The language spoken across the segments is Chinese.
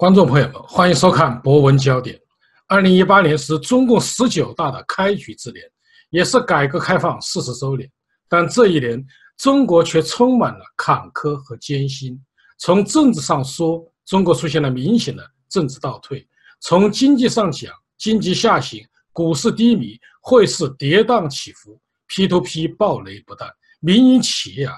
观众朋友们，欢迎收看《博文焦点》。二零一八年是中共十九大的开局之年，也是改革开放四十周年。但这一年，中国却充满了坎坷和艰辛。从政治上说，中国出现了明显的政治倒退；从经济上讲，经济下行，股市低迷，汇市跌宕起伏，P2P 暴雷不断，民营企业啊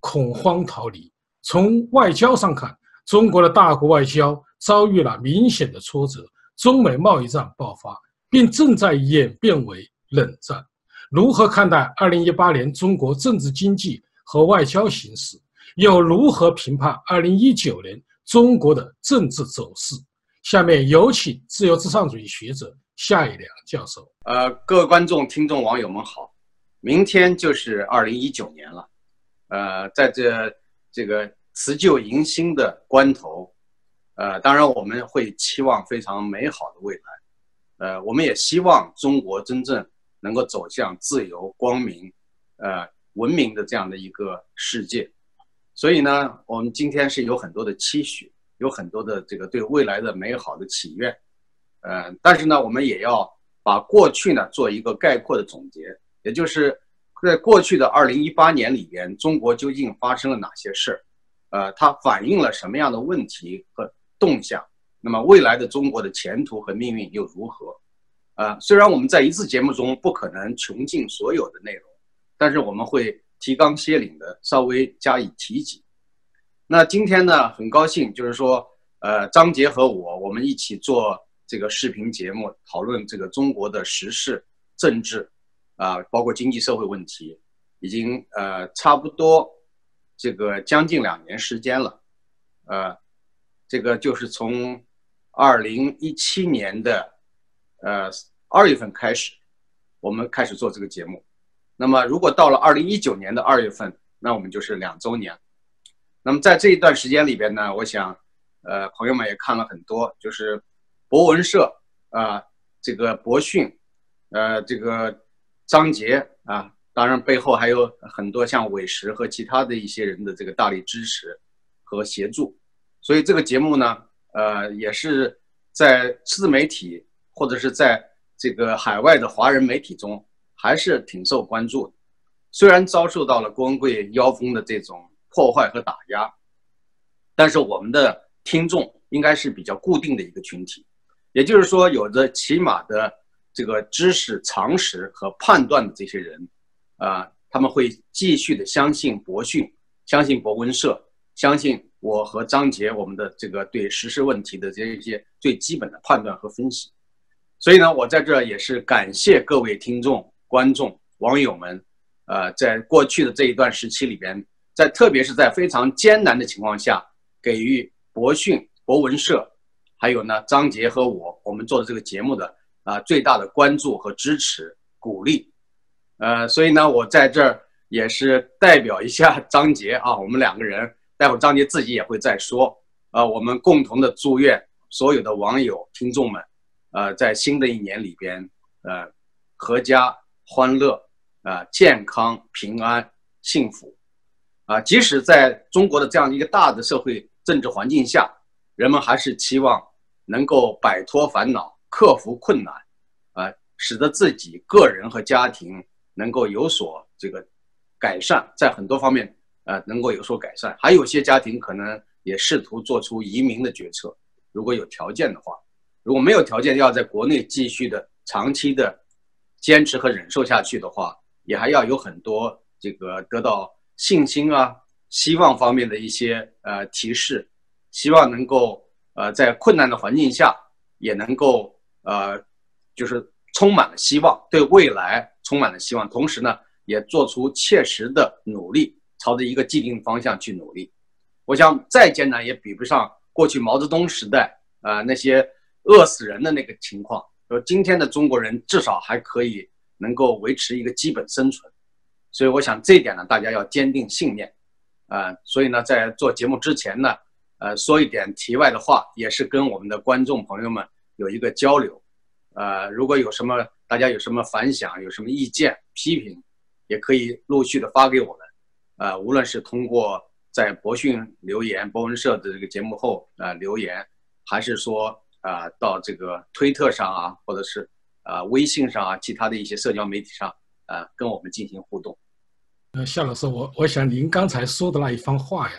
恐慌逃离。从外交上看，中国的大国外交。遭遇了明显的挫折，中美贸易战爆发，并正在演变为冷战。如何看待2018年中国政治经济和外交形势？又如何评判2019年中国的政治走势？下面有请自由至上主义学者夏一良教授。呃，各位观众、听众、网友们好，明天就是2019年了。呃，在这这个辞旧迎新的关头。呃，当然我们会期望非常美好的未来，呃，我们也希望中国真正能够走向自由、光明、呃文明的这样的一个世界。所以呢，我们今天是有很多的期许，有很多的这个对未来的美好的祈愿，呃，但是呢，我们也要把过去呢做一个概括的总结，也就是在过去的二零一八年里边，中国究竟发生了哪些事儿？呃，它反映了什么样的问题和？动向，那么未来的中国的前途和命运又如何？啊，虽然我们在一次节目中不可能穷尽所有的内容，但是我们会提纲挈领的稍微加以提及。那今天呢，很高兴就是说，呃，张杰和我我们一起做这个视频节目，讨论这个中国的时事、政治，啊，包括经济社会问题，已经呃差不多这个将近两年时间了，呃。这个就是从二零一七年的呃二月份开始，我们开始做这个节目。那么，如果到了二零一九年的二月份，那我们就是两周年。那么，在这一段时间里边呢，我想，呃，朋友们也看了很多，就是博文社啊，这个博讯，呃，这个张杰啊，当然背后还有很多像韦石和其他的一些人的这个大力支持和协助。所以这个节目呢，呃，也是在自媒体或者是在这个海外的华人媒体中，还是挺受关注的。虽然遭受到了郭文贵妖风的这种破坏和打压，但是我们的听众应该是比较固定的一个群体，也就是说，有着起码的这个知识常识和判断的这些人，啊，他们会继续的相信博讯，相信博文社，相信。我和张杰，我们的这个对时事问题的这一些最基本的判断和分析，所以呢，我在这也是感谢各位听众、观众、网友们，呃，在过去的这一段时期里边，在特别是在非常艰难的情况下，给予博讯、博文社，还有呢张杰和我，我们做的这个节目的啊最大的关注和支持、鼓励，呃，所以呢，我在这儿也是代表一下张杰啊，我们两个人。待会儿张杰自己也会再说，啊，我们共同的祝愿所有的网友、听众们，呃，在新的一年里边，呃，阖家欢乐，啊，健康、平安、幸福，啊，即使在中国的这样一个大的社会政治环境下，人们还是期望能够摆脱烦恼、克服困难，啊，使得自己个人和家庭能够有所这个改善，在很多方面。呃，能够有所改善，还有些家庭可能也试图做出移民的决策。如果有条件的话，如果没有条件要在国内继续的长期的坚持和忍受下去的话，也还要有很多这个得到信心啊、希望方面的一些呃提示，希望能够呃在困难的环境下也能够呃就是充满了希望，对未来充满了希望，同时呢也做出切实的努力。朝着一个既定方向去努力，我想再艰难也比不上过去毛泽东时代啊那些饿死人的那个情况。说今天的中国人至少还可以能够维持一个基本生存，所以我想这一点呢，大家要坚定信念啊。所以呢，在做节目之前呢，呃，说一点题外的话，也是跟我们的观众朋友们有一个交流。呃，如果有什么大家有什么反响、有什么意见、批评，也可以陆续的发给我们。啊，无论是通过在博讯留言、博文社的这个节目后啊留言，还是说啊到这个推特上啊，或者是啊微信上啊，其他的一些社交媒体上啊，跟我们进行互动。呃，夏老师，我我想您刚才说的那一番话呀，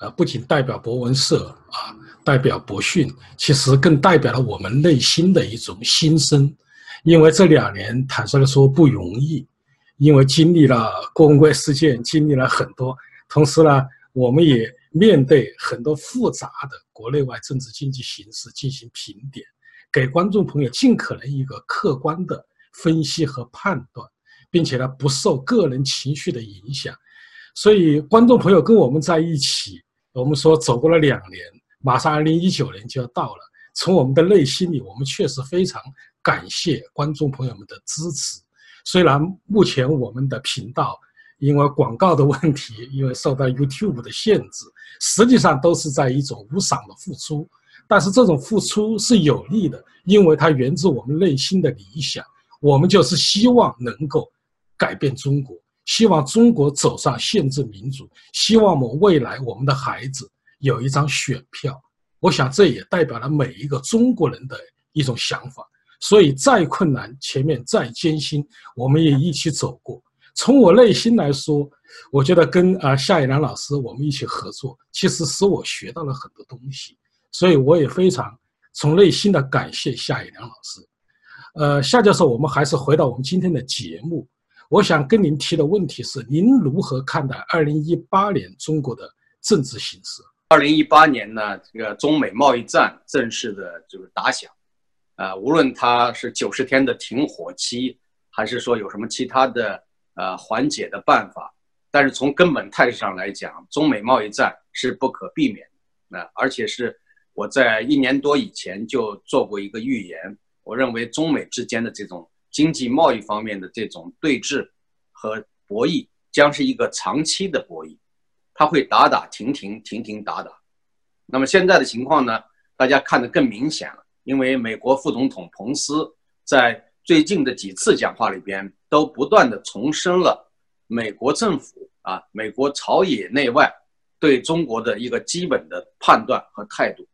呃，不仅代表博文社啊，代表博讯，其实更代表了我们内心的一种心声。因为这两年坦率的说不容易，因为经历了郭文贵事件，经历了很多，同时呢，我们也面对很多复杂的国内外政治经济形势进行评点，给观众朋友尽可能一个客观的分析和判断。并且呢，不受个人情绪的影响，所以观众朋友跟我们在一起，我们说走过了两年，马上二零一九年就要到了。从我们的内心里，我们确实非常感谢观众朋友们的支持。虽然目前我们的频道因为广告的问题，因为受到 YouTube 的限制，实际上都是在一种无偿的付出，但是这种付出是有利的，因为它源自我们内心的理想。我们就是希望能够。改变中国，希望中国走上宪政民主，希望我们未来我们的孩子有一张选票。我想这也代表了每一个中国人的一种想法。所以再困难，前面再艰辛，我们也一起走过。从我内心来说，我觉得跟啊夏一良老师我们一起合作，其实使我学到了很多东西。所以我也非常从内心的感谢夏一良老师。呃，夏教授，我们还是回到我们今天的节目。我想跟您提的问题是：您如何看待二零一八年中国的政治形势？二零一八年呢，这个中美贸易战正式的就是打响，啊，无论它是九十天的停火期，还是说有什么其他的呃缓解的办法，但是从根本态势上来讲，中美贸易战是不可避免的。啊，而且是我在一年多以前就做过一个预言，我认为中美之间的这种。经济贸易方面的这种对峙和博弈将是一个长期的博弈，它会打打停停，停停打打。那么现在的情况呢？大家看得更明显了，因为美国副总统彭斯在最近的几次讲话里边都不断的重申了美国政府啊，美国朝野内外对中国的一个基本的判断和态度，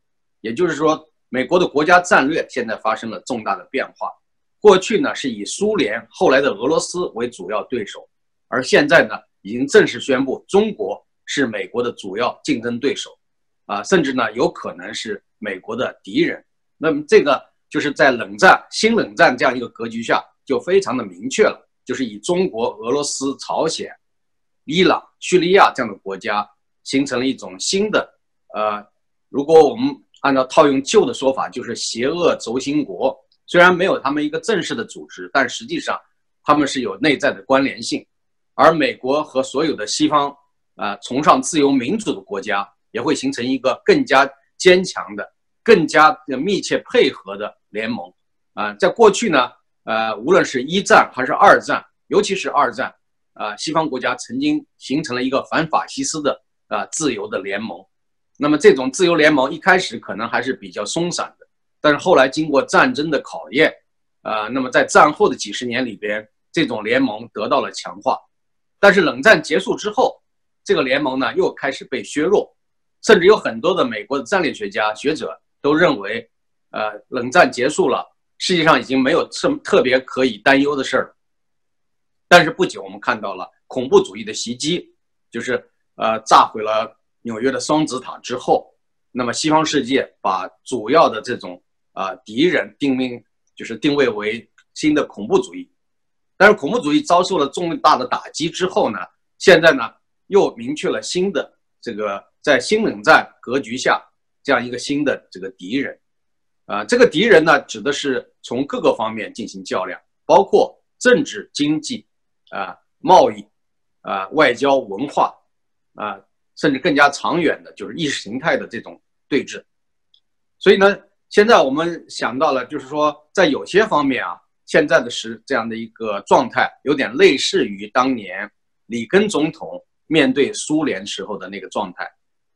也就是说，美国的国家战略现在发生了重大的变化。过去呢是以苏联后来的俄罗斯为主要对手，而现在呢已经正式宣布中国是美国的主要竞争对手，啊，甚至呢有可能是美国的敌人。那么这个就是在冷战、新冷战这样一个格局下，就非常的明确了，就是以中国、俄罗斯、朝鲜、伊朗、叙利亚这样的国家形成了一种新的，呃，如果我们按照套用旧的说法，就是邪恶轴心国。虽然没有他们一个正式的组织，但实际上他们是有内在的关联性。而美国和所有的西方呃崇尚自由民主的国家，也会形成一个更加坚强的、更加密切配合的联盟。啊，在过去呢，呃，无论是一战还是二战，尤其是二战，啊，西方国家曾经形成了一个反法西斯的啊自由的联盟。那么这种自由联盟一开始可能还是比较松散的。但是后来经过战争的考验，啊，那么在战后的几十年里边，这种联盟得到了强化。但是冷战结束之后，这个联盟呢又开始被削弱，甚至有很多的美国的战略学家学者都认为，呃，冷战结束了，世界上已经没有什特别可以担忧的事儿。但是不久我们看到了恐怖主义的袭击，就是呃炸毁了纽约的双子塔之后，那么西方世界把主要的这种啊，敌人定命就是定位为新的恐怖主义，但是恐怖主义遭受了重大的打击之后呢，现在呢又明确了新的这个在新冷战格局下这样一个新的这个敌人，啊，这个敌人呢指的是从各个方面进行较量，包括政治、经济、啊贸易、啊外交、文化，啊甚至更加长远的就是意识形态的这种对峙，所以呢。现在我们想到了，就是说，在有些方面啊，现在的是这样的一个状态，有点类似于当年里根总统面对苏联时候的那个状态，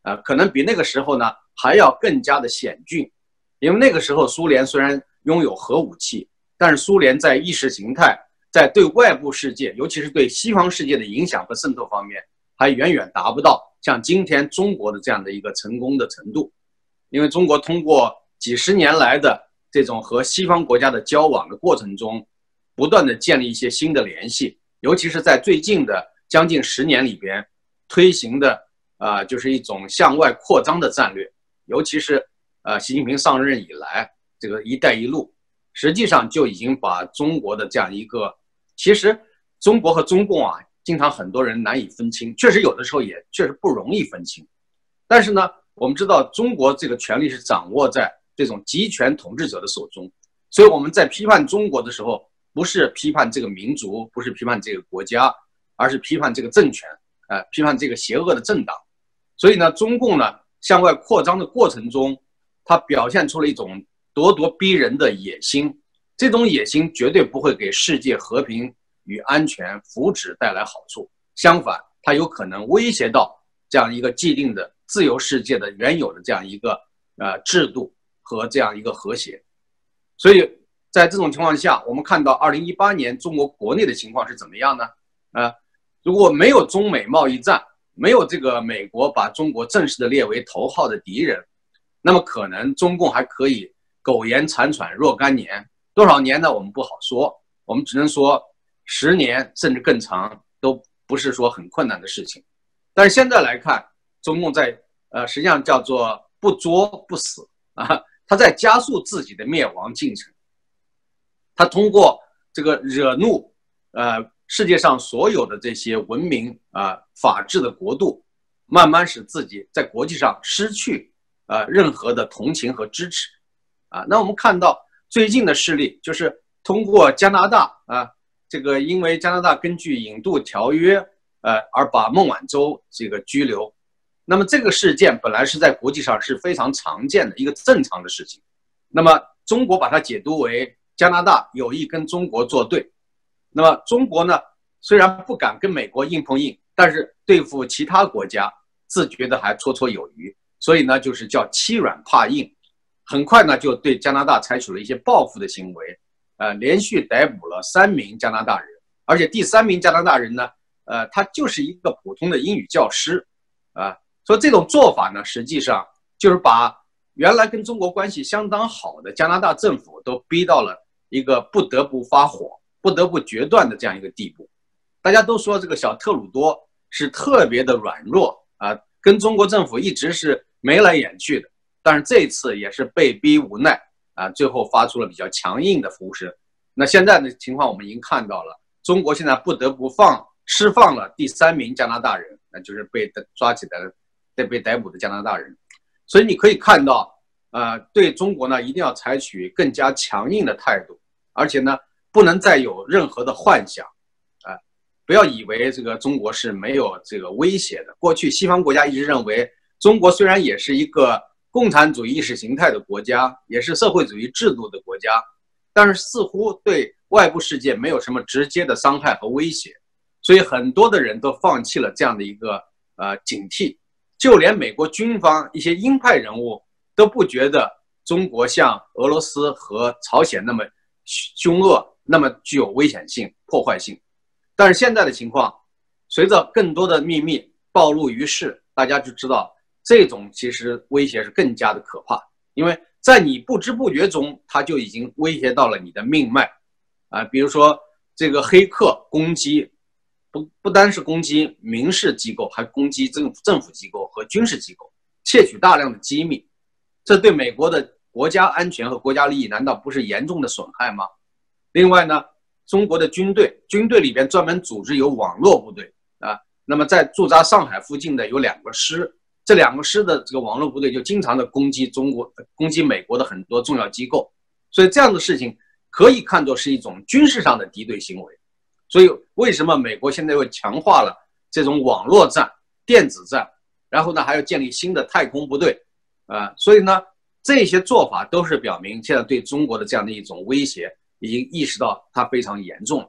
啊，可能比那个时候呢还要更加的险峻，因为那个时候苏联虽然拥有核武器，但是苏联在意识形态、在对外部世界，尤其是对西方世界的影响和渗透方面，还远远达不到像今天中国的这样的一个成功的程度，因为中国通过。几十年来的这种和西方国家的交往的过程中，不断的建立一些新的联系，尤其是在最近的将近十年里边推行的啊，就是一种向外扩张的战略，尤其是呃习近平上任以来，这个“一带一路”实际上就已经把中国的这样一个，其实中国和中共啊，经常很多人难以分清，确实有的时候也确实不容易分清，但是呢，我们知道中国这个权力是掌握在。这种集权统治者的手中，所以我们在批判中国的时候，不是批判这个民族，不是批判这个国家，而是批判这个政权，呃，批判这个邪恶的政党。所以呢，中共呢向外扩张的过程中，它表现出了一种咄咄逼人的野心。这种野心绝对不会给世界和平与安全、福祉带来好处，相反，它有可能威胁到这样一个既定的自由世界的原有的这样一个呃制度。和这样一个和谐，所以在这种情况下，我们看到二零一八年中国国内的情况是怎么样呢？啊，如果没有中美贸易战，没有这个美国把中国正式的列为头号的敌人，那么可能中共还可以苟延残喘若干年，多少年呢？我们不好说，我们只能说十年甚至更长都不是说很困难的事情。但是现在来看，中共在呃实际上叫做不作不死啊。他在加速自己的灭亡进程。他通过这个惹怒，呃，世界上所有的这些文明啊、法治的国度，慢慢使自己在国际上失去啊任何的同情和支持。啊，那我们看到最近的事例，就是通过加拿大啊，这个因为加拿大根据引渡条约，呃，而把孟晚舟这个拘留。那么这个事件本来是在国际上是非常常见的一个正常的事情，那么中国把它解读为加拿大有意跟中国作对，那么中国呢虽然不敢跟美国硬碰硬，但是对付其他国家自觉的还绰绰有余，所以呢就是叫欺软怕硬，很快呢就对加拿大采取了一些报复的行为，呃连续逮捕了三名加拿大人，而且第三名加拿大人呢，呃他就是一个普通的英语教师，啊。说这种做法呢，实际上就是把原来跟中国关系相当好的加拿大政府都逼到了一个不得不发火、不得不决断的这样一个地步。大家都说这个小特鲁多是特别的软弱啊，跟中国政府一直是眉来眼去的，但是这次也是被逼无奈啊，最后发出了比较强硬的呼声。那现在的情况我们已经看到了，中国现在不得不放释放了第三名加拿大人，那就是被抓起来了。被逮捕的加拿大人，所以你可以看到，呃，对中国呢，一定要采取更加强硬的态度，而且呢，不能再有任何的幻想，啊，不要以为这个中国是没有这个威胁的。过去西方国家一直认为，中国虽然也是一个共产主义意识形态的国家，也是社会主义制度的国家，但是似乎对外部世界没有什么直接的伤害和威胁，所以很多的人都放弃了这样的一个呃警惕。就连美国军方一些鹰派人物都不觉得中国像俄罗斯和朝鲜那么凶恶，那么具有危险性、破坏性。但是现在的情况，随着更多的秘密暴露于世，大家就知道这种其实威胁是更加的可怕，因为在你不知不觉中，它就已经威胁到了你的命脉啊。比如说这个黑客攻击。不不单是攻击民事机构，还攻击政政府机构和军事机构，窃取大量的机密，这对美国的国家安全和国家利益难道不是严重的损害吗？另外呢，中国的军队，军队里边专门组织有网络部队啊，那么在驻扎上海附近的有两个师，这两个师的这个网络部队就经常的攻击中国，攻击美国的很多重要机构，所以这样的事情可以看作是一种军事上的敌对行为。所以，为什么美国现在又强化了这种网络战、电子战，然后呢，还要建立新的太空部队，啊，所以呢，这些做法都是表明现在对中国的这样的一种威胁已经意识到它非常严重了。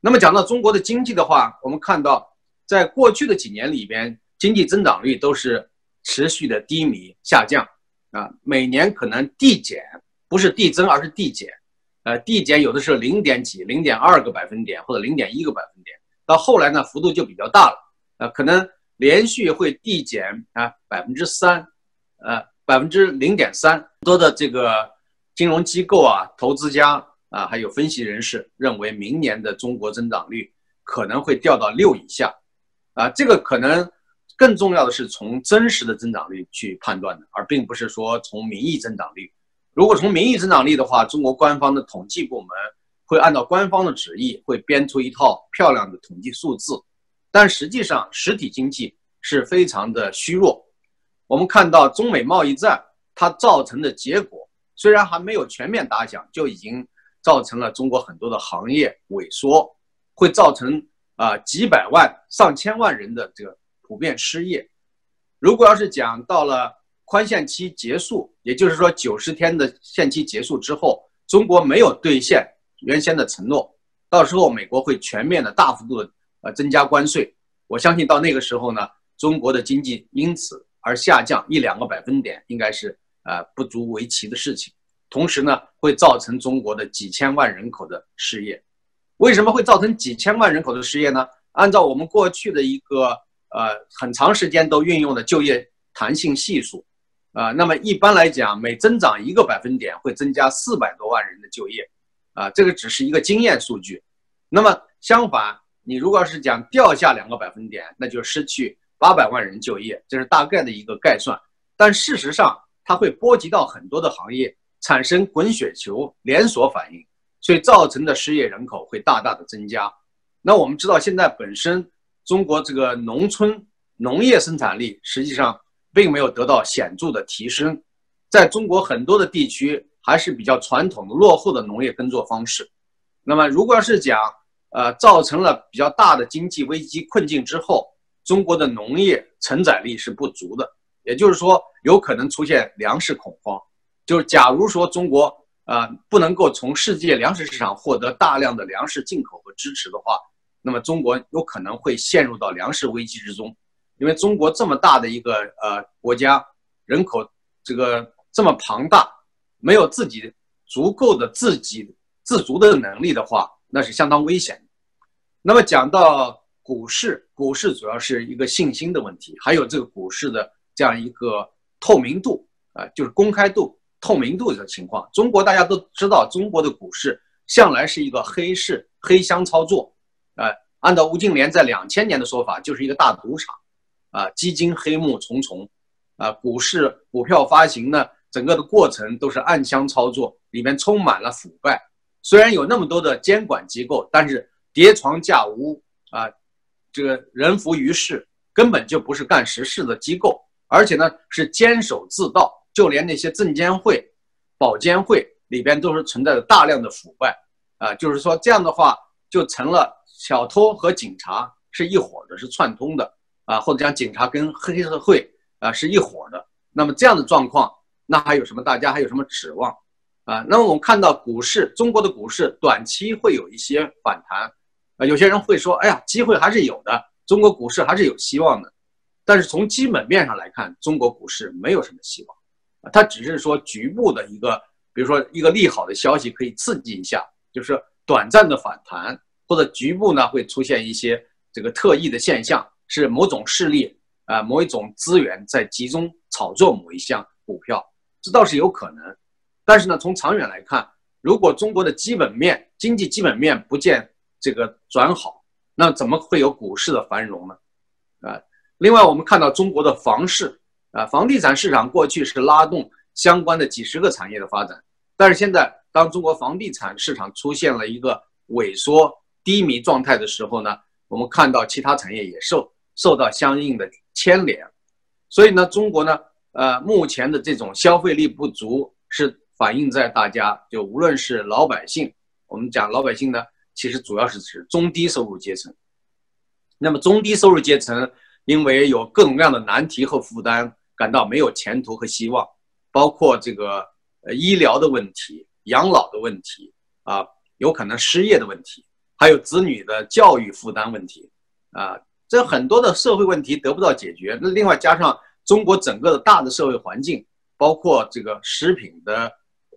那么讲到中国的经济的话，我们看到，在过去的几年里边，经济增长率都是持续的低迷下降，啊，每年可能递减，不是递增，而是递减。呃，递减有的是零点几、零点二个百分点或者零点一个百分点，到后来呢，幅度就比较大了，呃，可能连续会递减啊百分之三，呃，百分之零点三。多的这个金融机构啊、投资家啊，还有分析人士认为，明年的中国增长率可能会掉到六以下。啊，这个可能更重要的是从真实的增长率去判断的，而并不是说从名义增长率。如果从名义增长率的话，中国官方的统计部门会按照官方的旨意，会编出一套漂亮的统计数字，但实际上实体经济是非常的虚弱。我们看到中美贸易战它造成的结果，虽然还没有全面打响，就已经造成了中国很多的行业萎缩，会造成啊几百万、上千万人的这个普遍失业。如果要是讲到了，宽限期结束，也就是说九十天的限期结束之后，中国没有兑现原先的承诺，到时候美国会全面的大幅度的呃增加关税。我相信到那个时候呢，中国的经济因此而下降一两个百分点，应该是呃不足为奇的事情。同时呢，会造成中国的几千万人口的失业。为什么会造成几千万人口的失业呢？按照我们过去的一个呃很长时间都运用的就业弹性系数。啊，那么一般来讲，每增长一个百分点，会增加四百多万人的就业，啊，这个只是一个经验数据。那么相反，你如果是讲掉下两个百分点，那就失去八百万人就业，这是大概的一个概算。但事实上，它会波及到很多的行业，产生滚雪球连锁反应，所以造成的失业人口会大大的增加。那我们知道，现在本身中国这个农村农业生产力实际上。并没有得到显著的提升，在中国很多的地区还是比较传统的落后的农业耕作方式。那么，如果要是讲，呃，造成了比较大的经济危机困境之后，中国的农业承载力是不足的，也就是说，有可能出现粮食恐慌。就是假如说中国呃不能够从世界粮食市场获得大量的粮食进口和支持的话，那么中国有可能会陷入到粮食危机之中。因为中国这么大的一个呃国家，人口这个这么庞大，没有自己足够的自己自足的能力的话，那是相当危险的。那么讲到股市，股市主要是一个信心的问题，还有这个股市的这样一个透明度啊，就是公开度、透明度的情况。中国大家都知道，中国的股市向来是一个黑市、黑箱操作，啊，按照吴敬琏在两千年的说法，就是一个大赌场。啊，基金黑幕重重，啊，股市股票发行呢，整个的过程都是暗箱操作，里面充满了腐败。虽然有那么多的监管机构，但是叠床架屋啊，这个人浮于事，根本就不是干实事的机构，而且呢是监守自盗，就连那些证监会、保监会里边都是存在着大量的腐败。啊，就是说这样的话，就成了小偷和警察是一伙的，是串通的。啊，或者讲警察跟黑社会啊是一伙的，那么这样的状况，那还有什么？大家还有什么指望？啊，那么我们看到股市，中国的股市短期会有一些反弹，啊，有些人会说，哎呀，机会还是有的，中国股市还是有希望的。但是从基本面上来看，中国股市没有什么希望，它只是说局部的一个，比如说一个利好的消息可以刺激一下，就是短暂的反弹，或者局部呢会出现一些这个特异的现象。是某种势力啊，某一种资源在集中炒作某一项股票，这倒是有可能。但是呢，从长远来看，如果中国的基本面、经济基本面不见这个转好，那怎么会有股市的繁荣呢？啊，另外我们看到中国的房市啊，房地产市场过去是拉动相关的几十个产业的发展，但是现在当中国房地产市场出现了一个萎缩低迷状态的时候呢，我们看到其他产业也受。受到相应的牵连，所以呢，中国呢，呃，目前的这种消费力不足是反映在大家就无论是老百姓，我们讲老百姓呢，其实主要是指中低收入阶层。那么中低收入阶层因为有各种各样的难题和负担，感到没有前途和希望，包括这个呃医疗的问题、养老的问题啊，有可能失业的问题，还有子女的教育负担问题啊。这很多的社会问题得不到解决，那另外加上中国整个的大的社会环境，包括这个食品的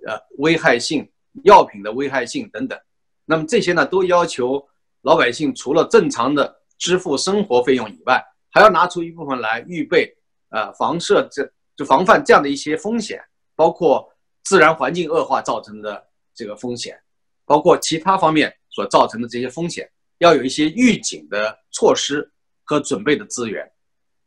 呃危害性、药品的危害性等等，那么这些呢都要求老百姓除了正常的支付生活费用以外，还要拿出一部分来预备呃防设这就防范这样的一些风险，包括自然环境恶化造成的这个风险，包括其他方面所造成的这些风险，要有一些预警的措施和准备的资源。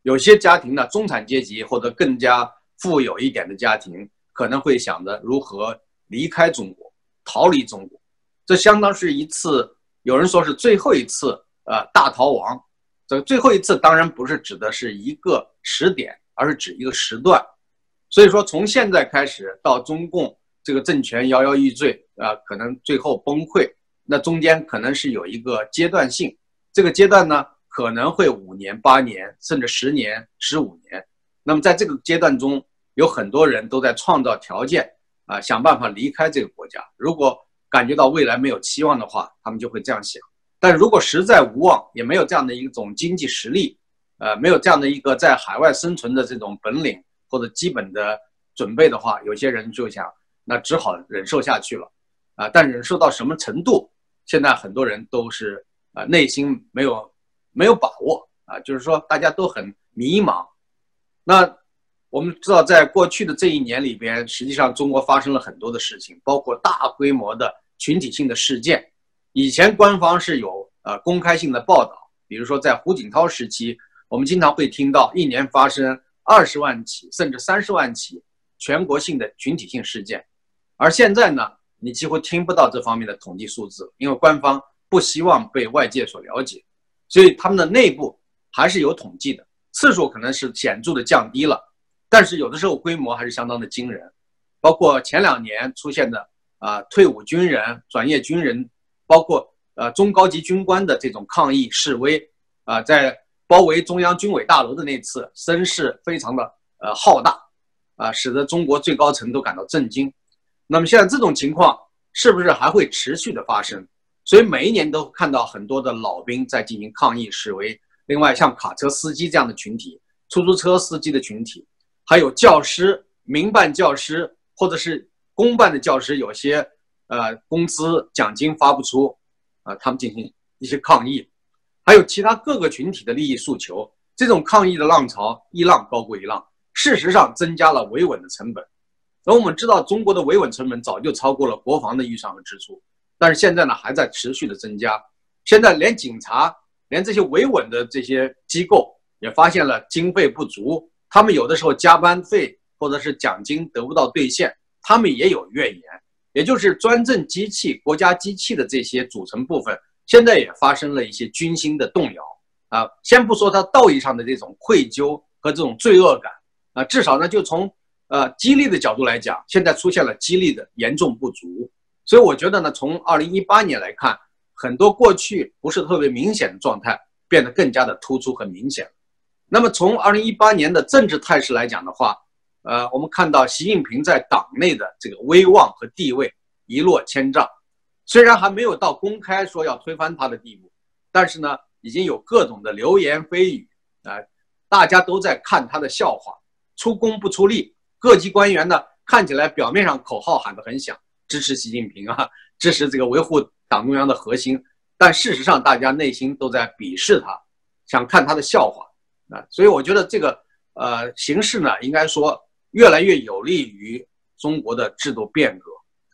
有些家庭呢，中产阶级或者更加富有一点的家庭，可能会想着如何离开中国，逃离中国。这相当是一次，有人说是最后一次，呃，大逃亡。这个最后一次当然不是指的是一个时点，而是指一个时段。所以说，从现在开始到中共这个政权摇摇欲坠啊，可能最后崩溃，那中间可能是有一个阶段性。这个阶段呢，可能会五年、八年，甚至十年、十五年。那么在这个阶段中，有很多人都在创造条件啊，想办法离开这个国家。如果感觉到未来没有期望的话，他们就会这样想。但如果实在无望，也没有这样的一种经济实力，呃，没有这样的一个在海外生存的这种本领或者基本的准备的话，有些人就想，那只好忍受下去了，啊，但忍受到什么程度，现在很多人都是啊，内心没有没有把握啊，就是说大家都很迷茫。那我们知道，在过去的这一年里边，实际上中国发生了很多的事情，包括大规模的群体性的事件。以前官方是有呃公开性的报道，比如说在胡锦涛时期，我们经常会听到一年发生二十万起甚至三十万起全国性的群体性事件，而现在呢，你几乎听不到这方面的统计数字，因为官方不希望被外界所了解，所以他们的内部还是有统计的，次数可能是显著的降低了，但是有的时候规模还是相当的惊人，包括前两年出现的啊退伍军人、转业军人。包括呃中高级军官的这种抗议示威，啊，在包围中央军委大楼的那次声势非常的呃浩大，啊，使得中国最高层都感到震惊。那么现在这种情况是不是还会持续的发生？所以每一年都看到很多的老兵在进行抗议示威。另外，像卡车司机这样的群体、出租车司机的群体，还有教师、民办教师或者是公办的教师，有些。呃，工资奖金发不出，啊，他们进行一些抗议，还有其他各个群体的利益诉求，这种抗议的浪潮一浪高过一浪，事实上增加了维稳的成本。而我们知道，中国的维稳成本早就超过了国防的预算和支出，但是现在呢，还在持续的增加。现在连警察，连这些维稳的这些机构也发现了经费不足，他们有的时候加班费或者是奖金得不到兑现，他们也有怨言。也就是专政机器、国家机器的这些组成部分，现在也发生了一些军心的动摇啊。先不说它道义上的这种愧疚和这种罪恶感啊，至少呢，就从呃激励的角度来讲，现在出现了激励的严重不足。所以我觉得呢，从二零一八年来看，很多过去不是特别明显的状态变得更加的突出和明显。那么从二零一八年的政治态势来讲的话，呃，我们看到习近平在党内的这个威望和地位一落千丈，虽然还没有到公开说要推翻他的地步，但是呢，已经有各种的流言蜚语啊，大家都在看他的笑话，出工不出力，各级官员呢看起来表面上口号喊得很响，支持习近平啊，支持这个维护党中央的核心，但事实上大家内心都在鄙视他，想看他的笑话啊，所以我觉得这个呃形势呢，应该说。越来越有利于中国的制度变革，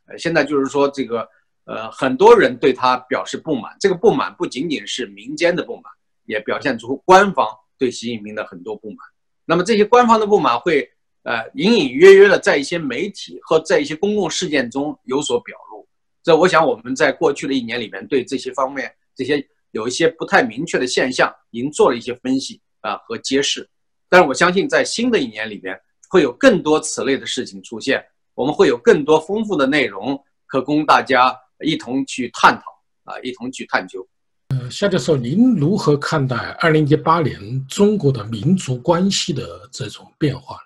呃，现在就是说这个，呃，很多人对他表示不满，这个不满不仅仅是民间的不满，也表现出官方对习近平的很多不满。那么这些官方的不满会，呃，隐隐约约的在一些媒体和在一些公共事件中有所表露。这我想我们在过去的一年里面对这些方面这些有一些不太明确的现象，已经做了一些分析啊和揭示。但是我相信在新的一年里边。会有更多此类的事情出现，我们会有更多丰富的内容可供大家一同去探讨啊，一同去探究。呃，夏教授，您如何看待二零一八年中国的民族关系的这种变化呢？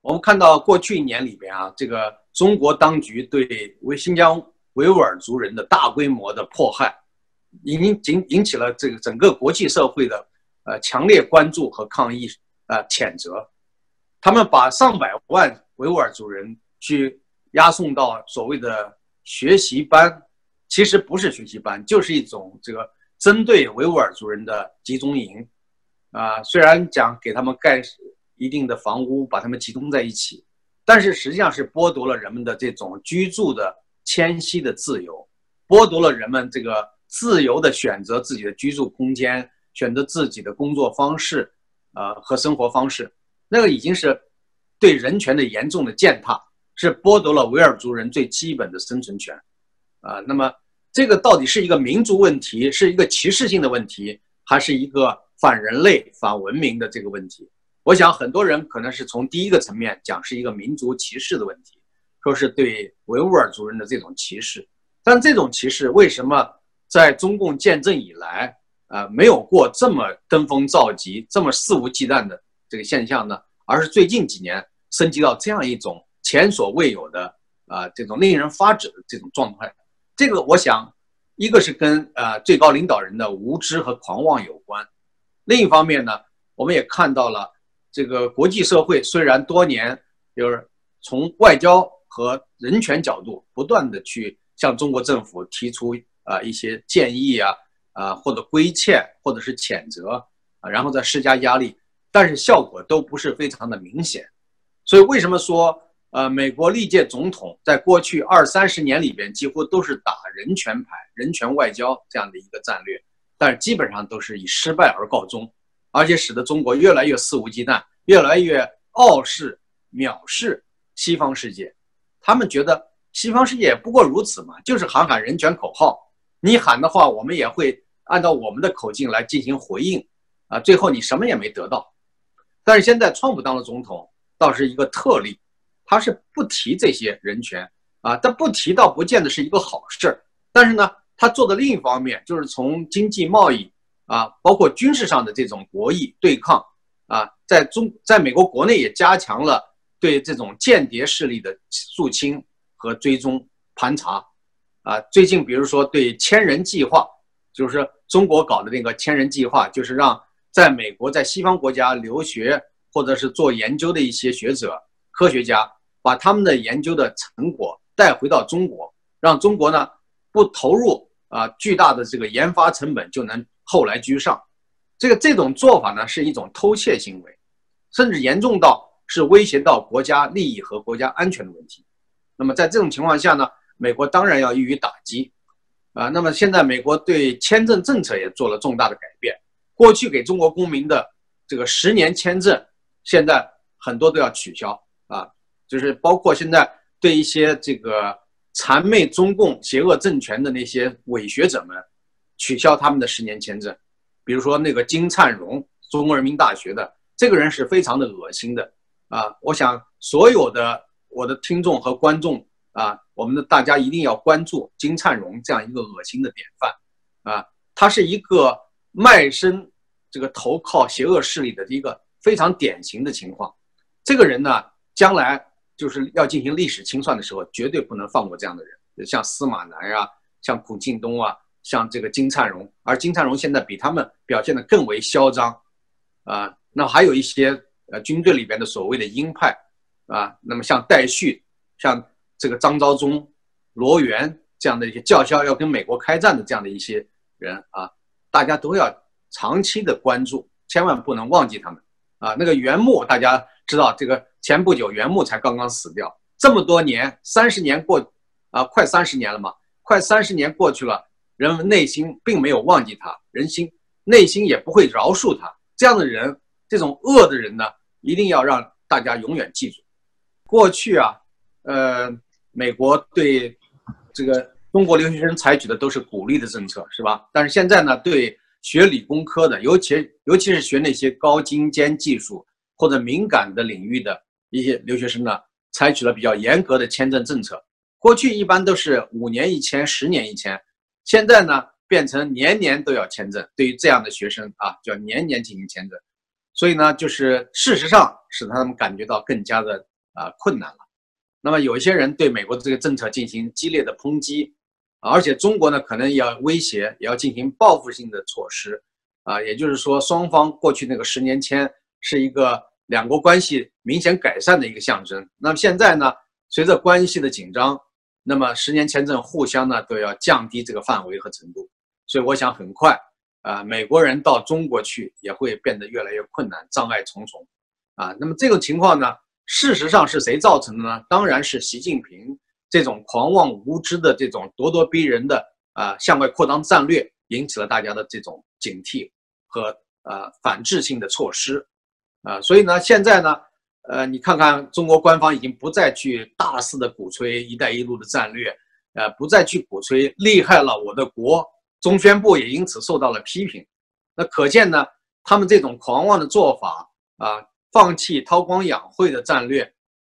我们看到过去一年里边啊，这个中国当局对维新疆维吾尔族人的大规模的迫害，引引引起了这个整个国际社会的呃强烈关注和抗议呃谴责。他们把上百万维吾尔族人去押送到所谓的学习班，其实不是学习班，就是一种这个针对维吾尔族人的集中营。啊，虽然讲给他们盖一定的房屋，把他们集中在一起，但是实际上是剥夺了人们的这种居住的迁徙的自由，剥夺了人们这个自由的选择自己的居住空间，选择自己的工作方式，呃和生活方式，那个已经是对人权的严重的践踏，是剥夺了维吾尔族人最基本的生存权，啊，那么这个到底是一个民族问题，是一个歧视性的问题，还是一个反人类、反文明的这个问题？我想很多人可能是从第一个层面讲是一个民族歧视的问题，说是对维吾尔族人的这种歧视，但这种歧视为什么在中共建政以来，呃，没有过这么登峰造极、这么肆无忌惮的这个现象呢？而是最近几年升级到这样一种前所未有的啊这种令人发指的这种状态。这个我想，一个是跟呃最高领导人的无知和狂妄有关，另一方面呢，我们也看到了。这个国际社会虽然多年就是从外交和人权角度不断的去向中国政府提出啊一些建议啊啊或者规劝或者是谴责啊，然后再施加压力，但是效果都不是非常的明显。所以为什么说呃美国历届总统在过去二三十年里边几乎都是打人权牌、人权外交这样的一个战略，但是基本上都是以失败而告终。而且使得中国越来越肆无忌惮，越来越傲视、藐视西方世界。他们觉得西方世界不过如此嘛，就是喊喊人权口号。你喊的话，我们也会按照我们的口径来进行回应。啊，最后你什么也没得到。但是现在，川普当了总统，倒是一个特例，他是不提这些人权啊，但不提倒不见得是一个好事。但是呢，他做的另一方面就是从经济贸易。啊，包括军事上的这种博弈对抗，啊，在中，在美国国内也加强了对这种间谍势力的肃清和追踪盘查，啊，最近比如说对千人计划，就是中国搞的那个千人计划，就是让在美国在西方国家留学或者是做研究的一些学者、科学家，把他们的研究的成果带回到中国，让中国呢不投入啊巨大的这个研发成本就能。后来居上，这个这种做法呢是一种偷窃行为，甚至严重到是威胁到国家利益和国家安全的问题。那么在这种情况下呢，美国当然要予以打击，啊，那么现在美国对签证政策也做了重大的改变，过去给中国公民的这个十年签证，现在很多都要取消啊，就是包括现在对一些这个谄媚中共邪恶政权的那些伪学者们。取消他们的十年签证，比如说那个金灿荣，中国人民大学的这个人是非常的恶心的啊！我想所有的我的听众和观众啊，我们的大家一定要关注金灿荣这样一个恶心的典范啊！他是一个卖身这个投靠邪恶势力的一个非常典型的情况。这个人呢，将来就是要进行历史清算的时候，绝对不能放过这样的人，像司马南啊，像孔庆东啊。像这个金灿荣，而金灿荣现在比他们表现的更为嚣张，啊，那还有一些呃军队里边的所谓的鹰派，啊，那么像戴旭，像这个张召忠、罗源这样的一些叫嚣要跟美国开战的这样的一些人啊，大家都要长期的关注，千万不能忘记他们，啊，那个袁木大家知道，这个前不久袁木才刚刚死掉，这么多年，三十年过，啊，快三十年了嘛，快三十年过去了。人们内心并没有忘记他，人心内心也不会饶恕他。这样的人，这种恶的人呢，一定要让大家永远记住。过去啊，呃，美国对这个中国留学生采取的都是鼓励的政策，是吧？但是现在呢，对学理工科的，尤其尤其是学那些高精尖技术或者敏感的领域的一些留学生呢，采取了比较严格的签证政策。过去一般都是五年一签，十年一签。现在呢，变成年年都要签证，对于这样的学生啊，就要年年进行签证，所以呢，就是事实上使他们感觉到更加的啊困难了。那么有一些人对美国的这个政策进行激烈的抨击，而且中国呢可能也要威胁，也要进行报复性的措施，啊，也就是说双方过去那个十年签是一个两国关系明显改善的一个象征。那么现在呢，随着关系的紧张。那么十年签证互相呢都要降低这个范围和程度，所以我想很快啊，美国人到中国去也会变得越来越困难，障碍重重。啊。那么这种情况呢，事实上是谁造成的呢？当然是习近平这种狂妄无知的这种咄咄逼人的啊向外扩张战略，引起了大家的这种警惕和呃反制性的措施啊。所以呢，现在呢，呃，你看看中国官方已经不再去大肆的鼓吹“一带一路”的战略，呃，不再去鼓吹厉害了我的国。中宣部也因此受到了批评，那可见呢，他们这种狂妄的做法啊，放弃韬光养晦的战略，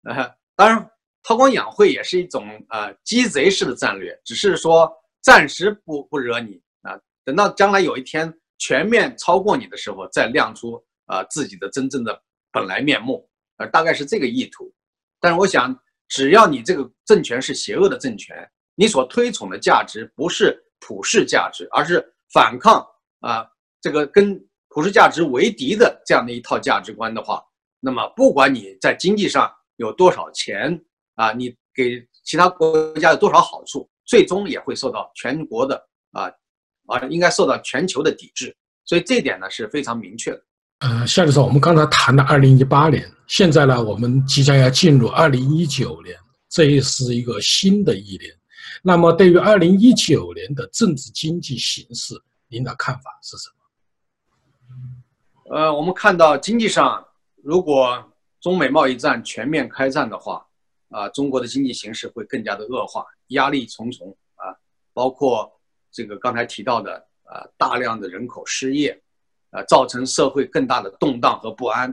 啊，当然韬光养晦也是一种呃鸡贼式的战略，只是说暂时不不惹你啊，等到将来有一天全面超过你的时候，再亮出啊自己的真正的本来面目，呃，大概是这个意图。但是我想，只要你这个政权是邪恶的政权，你所推崇的价值不是。普世价值，而是反抗啊，这个跟普世价值为敌的这样的一套价值观的话，那么不管你在经济上有多少钱啊，你给其他国家有多少好处，最终也会受到全国的啊啊，应该受到全球的抵制。所以这一点呢是非常明确的。呃，夏教授，我们刚才谈了二零一八年，现在呢，我们即将要进入二零一九年，这也是一个新的一年。那么，对于二零一九年的政治经济形势，您的看法是什么？呃，我们看到经济上，如果中美贸易战全面开战的话，啊，中国的经济形势会更加的恶化，压力重重啊，包括这个刚才提到的啊，大量的人口失业，啊，造成社会更大的动荡和不安，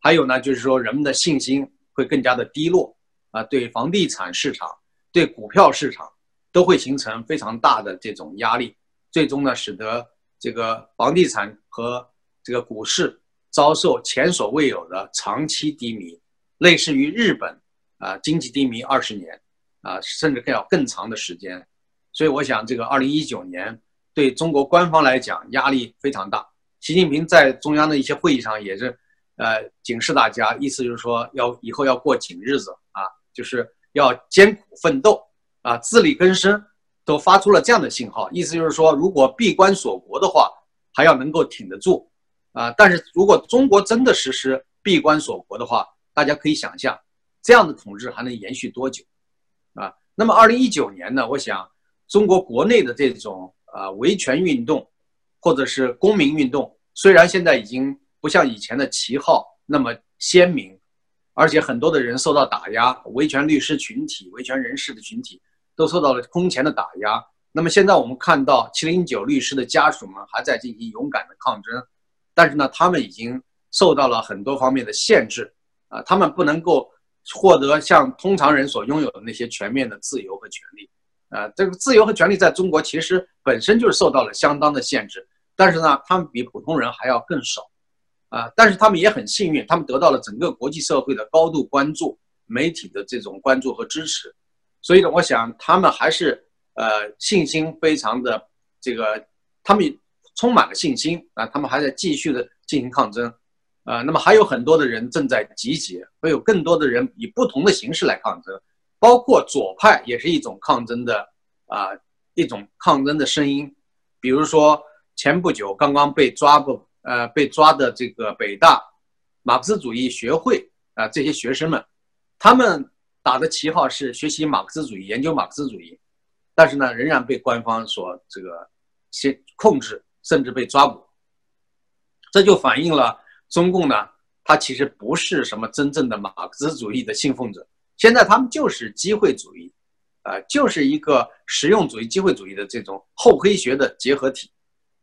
还有呢，就是说人们的信心会更加的低落，啊，对房地产市场。对股票市场都会形成非常大的这种压力，最终呢，使得这个房地产和这个股市遭受前所未有的长期低迷，类似于日本啊经济低迷二十年啊，甚至更要更长的时间。所以我想，这个二零一九年对中国官方来讲压力非常大。习近平在中央的一些会议上也是呃警示大家，意思就是说要以后要过紧日子啊，就是。要艰苦奋斗啊，自力更生，都发出了这样的信号，意思就是说，如果闭关锁国的话，还要能够挺得住啊。但是如果中国真的实施闭关锁国的话，大家可以想象，这样的统治还能延续多久啊？那么，二零一九年呢？我想，中国国内的这种啊维权运动，或者是公民运动，虽然现在已经不像以前的旗号那么鲜明。而且很多的人受到打压，维权律师群体、维权人士的群体都受到了空前的打压。那么现在我们看到七零九律师的家属们还在进行勇敢的抗争，但是呢，他们已经受到了很多方面的限制啊，他们不能够获得像通常人所拥有的那些全面的自由和权利啊。这个自由和权利在中国其实本身就是受到了相当的限制，但是呢，他们比普通人还要更少。啊，但是他们也很幸运，他们得到了整个国际社会的高度关注，媒体的这种关注和支持，所以呢，我想他们还是呃信心非常的这个，他们充满了信心啊，他们还在继续的进行抗争，呃，那么还有很多的人正在集结，会有更多的人以不同的形式来抗争，包括左派也是一种抗争的啊一种抗争的声音，比如说前不久刚刚被抓捕。呃，被抓的这个北大马克思主义学会啊，这些学生们，他们打的旗号是学习马克思主义、研究马克思主义，但是呢，仍然被官方所这个先控制，甚至被抓捕。这就反映了中共呢，他其实不是什么真正的马克思主义的信奉者，现在他们就是机会主义，啊，就是一个实用主义、机会主义的这种厚黑学的结合体。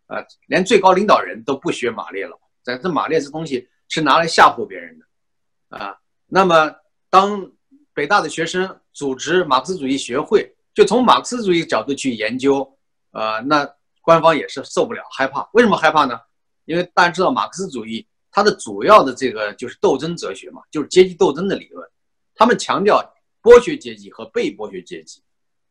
啊，连最高领导人都不学马列了，这这马列这东西是拿来吓唬别人的，啊，那么当北大的学生组织马克思主义学会，就从马克思主义角度去研究，呃，那官方也是受不了，害怕。为什么害怕呢？因为大家知道马克思主义它的主要的这个就是斗争哲学嘛，就是阶级斗争的理论，他们强调剥削阶级和被剥削阶级。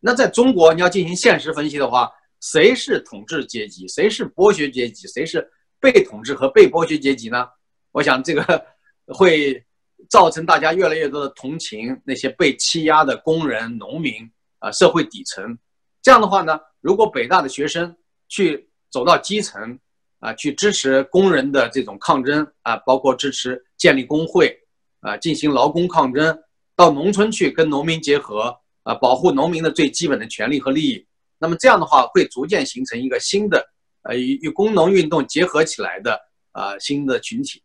那在中国你要进行现实分析的话。谁是统治阶级？谁是剥削阶级？谁是被统治和被剥削阶级呢？我想这个 会造成大家越来越多的同情那些被欺压的工人、农民啊，社会底层。这样的话呢，如果北大的学生去走到基层啊，去支持工人的这种抗争啊，包括支持建立工会，啊，进行劳工抗争，到农村去跟农民结合，啊，保护农民的最基本的权利和利益。那么这样的话，会逐渐形成一个新的，呃，与与工农运动结合起来的啊新的群体。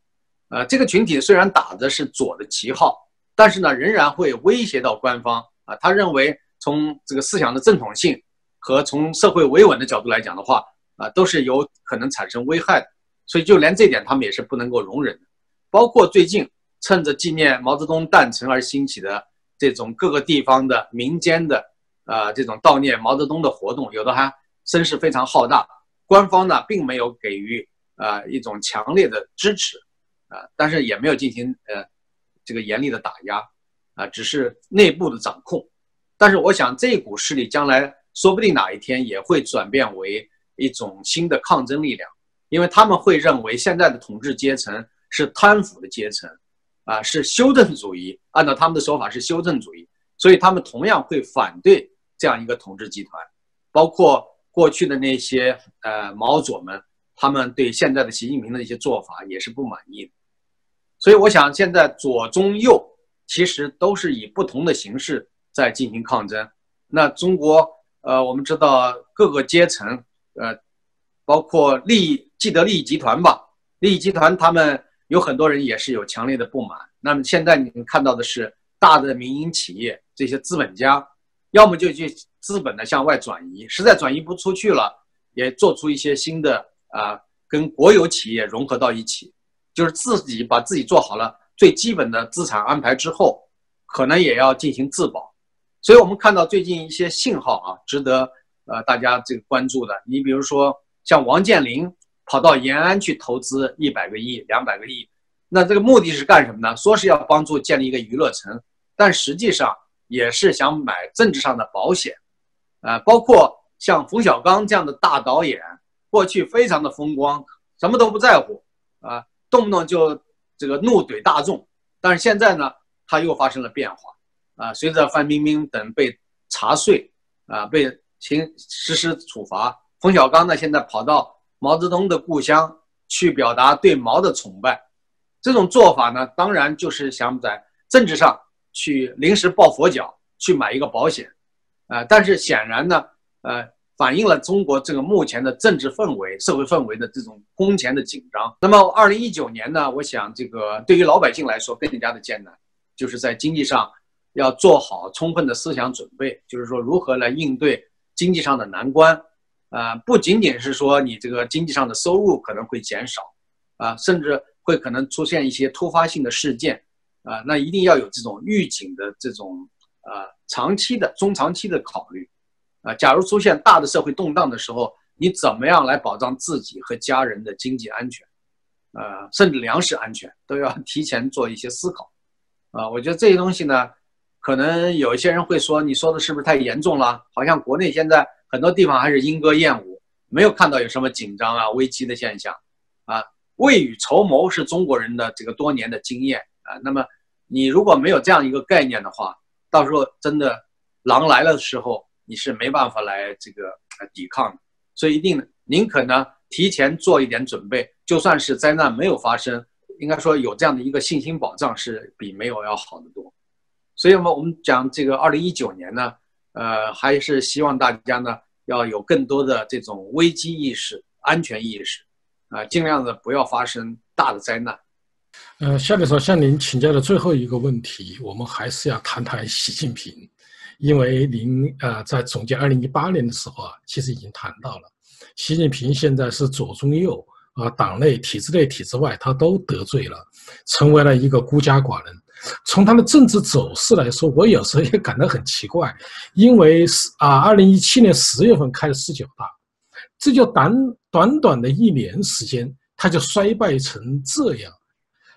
啊，这个群体虽然打的是左的旗号，但是呢，仍然会威胁到官方。啊，他认为从这个思想的正统性和从社会维稳的角度来讲的话，啊，都是有可能产生危害的。所以就连这点他们也是不能够容忍的。包括最近趁着纪念毛泽东诞辰而兴起的这种各个地方的民间的啊这种悼念毛泽东的活动，有的还声势非常浩大。官方呢并没有给予啊一种强烈的支持。啊，但是也没有进行呃这个严厉的打压，啊，只是内部的掌控。但是我想这股势力将来说不定哪一天也会转变为一种新的抗争力量，因为他们会认为现在的统治阶层是贪腐的阶层，啊，是修正主义，按照他们的说法是修正主义，所以他们同样会反对这样一个统治集团，包括过去的那些呃毛左们，他们对现在的习近平的一些做法也是不满意的。所以我想，现在左中右其实都是以不同的形式在进行抗争。那中国，呃，我们知道各个阶层，呃，包括利益既得利益集团吧，利益集团他们有很多人也是有强烈的不满。那么现在你们看到的是大的民营企业这些资本家，要么就去资本的向外转移，实在转移不出去了，也做出一些新的啊，跟国有企业融合到一起。就是自己把自己做好了最基本的资产安排之后，可能也要进行自保。所以我们看到最近一些信号啊，值得呃大家这个关注的。你比如说像王健林跑到延安去投资一百个亿、两百个亿，那这个目的是干什么呢？说是要帮助建立一个娱乐城，但实际上也是想买政治上的保险。呃，包括像冯小刚这样的大导演，过去非常的风光，什么都不在乎啊。动不动就这个怒怼大众，但是现在呢，他又发生了变化啊。随着范冰冰等被查税啊，被行实施处罚，冯小刚呢现在跑到毛泽东的故乡去表达对毛的崇拜，这种做法呢，当然就是想在政治上去临时抱佛脚，去买一个保险啊。但是显然呢，呃。反映了中国这个目前的政治氛围、社会氛围的这种空前的紧张。那么，二零一九年呢？我想，这个对于老百姓来说更加的艰难，就是在经济上要做好充分的思想准备，就是说如何来应对经济上的难关。啊，不仅仅是说你这个经济上的收入可能会减少，啊，甚至会可能出现一些突发性的事件，啊，那一定要有这种预警的这种啊长期的、中长期的考虑。啊，假如出现大的社会动荡的时候，你怎么样来保障自己和家人的经济安全？呃，甚至粮食安全都要提前做一些思考。啊，我觉得这些东西呢，可能有一些人会说，你说的是不是太严重了？好像国内现在很多地方还是莺歌燕舞，没有看到有什么紧张啊、危机的现象。啊，未雨绸缪是中国人的这个多年的经验啊。那么你如果没有这样一个概念的话，到时候真的狼来了的时候。你是没办法来这个抵抗的，所以一定宁可呢提前做一点准备，就算是灾难没有发生，应该说有这样的一个信心保障是比没有要好得多。所以，我们我们讲这个二零一九年呢，呃，还是希望大家呢要有更多的这种危机意识、安全意识，啊，尽量的不要发生大的灾难。呃，下面说向您请教的最后一个问题，我们还是要谈谈习近平。因为您呃在总结二零一八年的时候啊，其实已经谈到了，习近平现在是左中右啊，党内、体制内、体制外，他都得罪了，成为了一个孤家寡人。从他的政治走势来说，我有时候也感到很奇怪，因为是啊，二零一七年十月份开的十九大，这就短短短的一年时间，他就衰败成这样。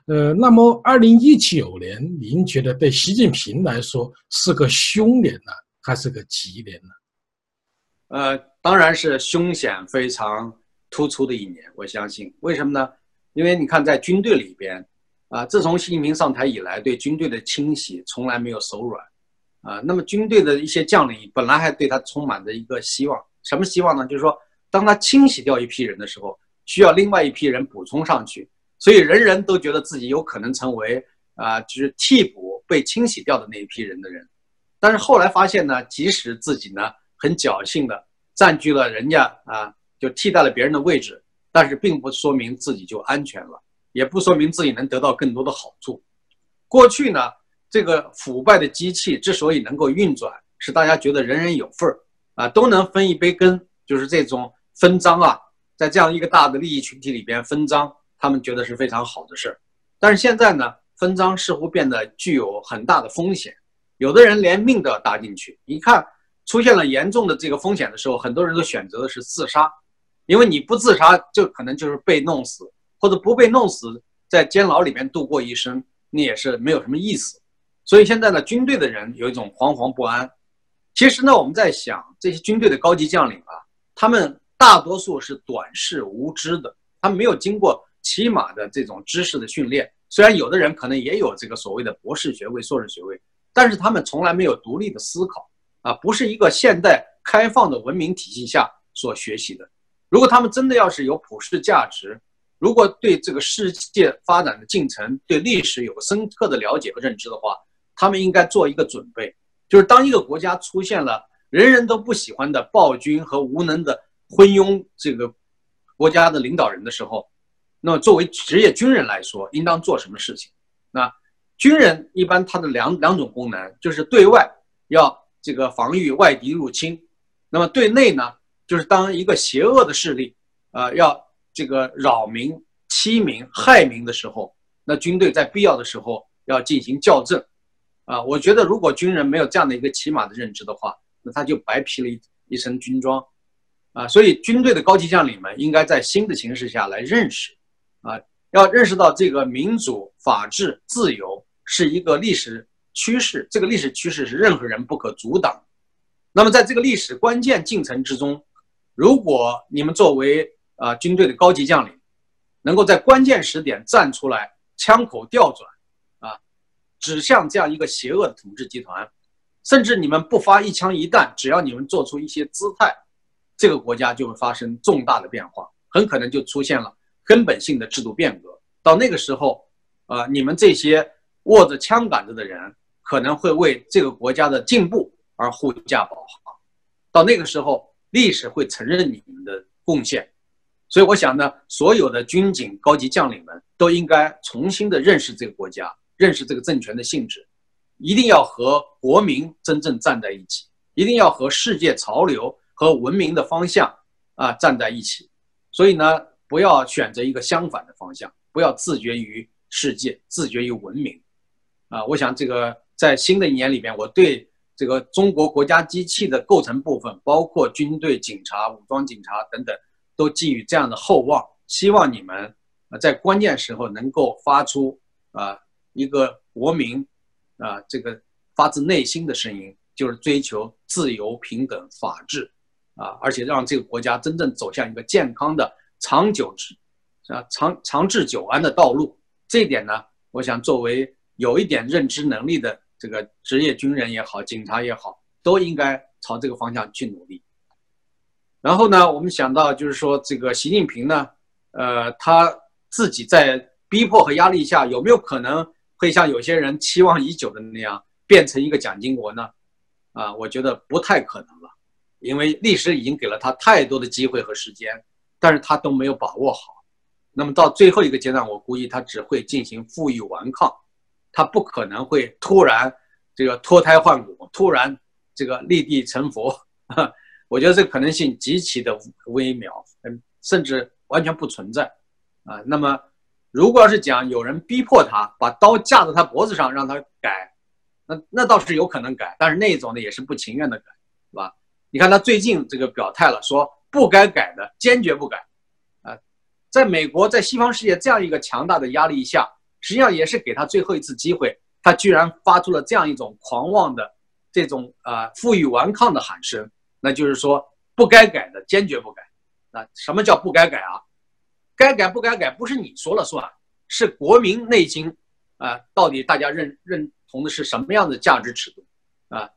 呃，那么二零一九年，您觉得对习近平来说是个凶年呢，还是个吉年呢？呃，当然是凶险非常突出的一年。我相信，为什么呢？因为你看，在军队里边，啊，自从习近平上台以来，对军队的清洗从来没有手软，啊，那么军队的一些将领本来还对他充满着一个希望，什么希望呢？就是说，当他清洗掉一批人的时候，需要另外一批人补充上去。所以人人都觉得自己有可能成为啊，就是替补被清洗掉的那一批人的人。但是后来发现呢，即使自己呢很侥幸的占据了人家啊，就替代了别人的位置，但是并不说明自己就安全了，也不说明自己能得到更多的好处。过去呢，这个腐败的机器之所以能够运转，是大家觉得人人有份儿啊，都能分一杯羹，就是这种分赃啊，在这样一个大的利益群体里边分赃，他们觉得是非常好的事儿。但是现在呢，分赃似乎变得具有很大的风险，有的人连命都要搭进去。一看出现了严重的这个风险的时候，很多人都选择的是自杀，因为你不自杀，就可能就是被弄死，或者不被弄死，在监牢里面度过一生。那也是没有什么意思，所以现在呢，军队的人有一种惶惶不安。其实呢，我们在想这些军队的高级将领啊，他们大多数是短视无知的，他们没有经过起码的这种知识的训练。虽然有的人可能也有这个所谓的博士学位、硕士学位，但是他们从来没有独立的思考啊，不是一个现代开放的文明体系下所学习的。如果他们真的要是有普世价值，如果对这个世界发展的进程、对历史有个深刻的了解和认知的话，他们应该做一个准备，就是当一个国家出现了人人都不喜欢的暴君和无能的昏庸这个国家的领导人的时候，那么作为职业军人来说，应当做什么事情？那军人一般他的两两种功能，就是对外要这个防御外敌入侵，那么对内呢，就是当一个邪恶的势力，呃，要。这个扰民、欺民、害民的时候，那军队在必要的时候要进行校正，啊，我觉得如果军人没有这样的一个起码的认知的话，那他就白披了一一身军装，啊，所以军队的高级将领们应该在新的形势下来认识，啊，要认识到这个民主、法治、自由是一个历史趋势，这个历史趋势是任何人不可阻挡。那么在这个历史关键进程之中，如果你们作为啊，军队的高级将领能够在关键时点站出来，枪口调转，啊，指向这样一个邪恶的统治集团，甚至你们不发一枪一弹，只要你们做出一些姿态，这个国家就会发生重大的变化，很可能就出现了根本性的制度变革。到那个时候，啊，你们这些握着枪杆子的人可能会为这个国家的进步而护驾保航。到那个时候，历史会承认你们的贡献。所以我想呢，所有的军警高级将领们都应该重新的认识这个国家，认识这个政权的性质，一定要和国民真正站在一起，一定要和世界潮流和文明的方向啊站在一起。所以呢，不要选择一个相反的方向，不要自绝于世界，自绝于文明。啊，我想这个在新的一年里边，我对这个中国国家机器的构成部分，包括军队、警察、武装警察等等。都寄予这样的厚望，希望你们啊在关键时候能够发出啊一个国民啊这个发自内心的声音，就是追求自由、平等、法治啊，而且让这个国家真正走向一个健康的、长久之啊长长治久安的道路。这一点呢，我想作为有一点认知能力的这个职业军人也好，警察也好，都应该朝这个方向去努力。然后呢，我们想到就是说，这个习近平呢，呃，他自己在逼迫和压力下，有没有可能会像有些人期望已久的那样，变成一个蒋经国呢？啊，我觉得不太可能了，因为历史已经给了他太多的机会和时间，但是他都没有把握好。那么到最后一个阶段，我估计他只会进行负隅顽抗，他不可能会突然这个脱胎换骨，突然这个立地成佛。我觉得这个可能性极其的微妙，嗯，甚至完全不存在，啊，那么如果要是讲有人逼迫他，把刀架在他脖子上让他改，那那倒是有可能改，但是那种呢也是不情愿的改，是吧？你看他最近这个表态了，说不该改的坚决不改，啊，在美国在西方世界这样一个强大的压力下，实际上也是给他最后一次机会，他居然发出了这样一种狂妄的这种啊负隅顽抗的喊声。那就是说，不该改的坚决不改。啊，什么叫不该改啊？该改不该改不是你说了算，是国民内心啊，到底大家认认同的是什么样的价值尺度啊？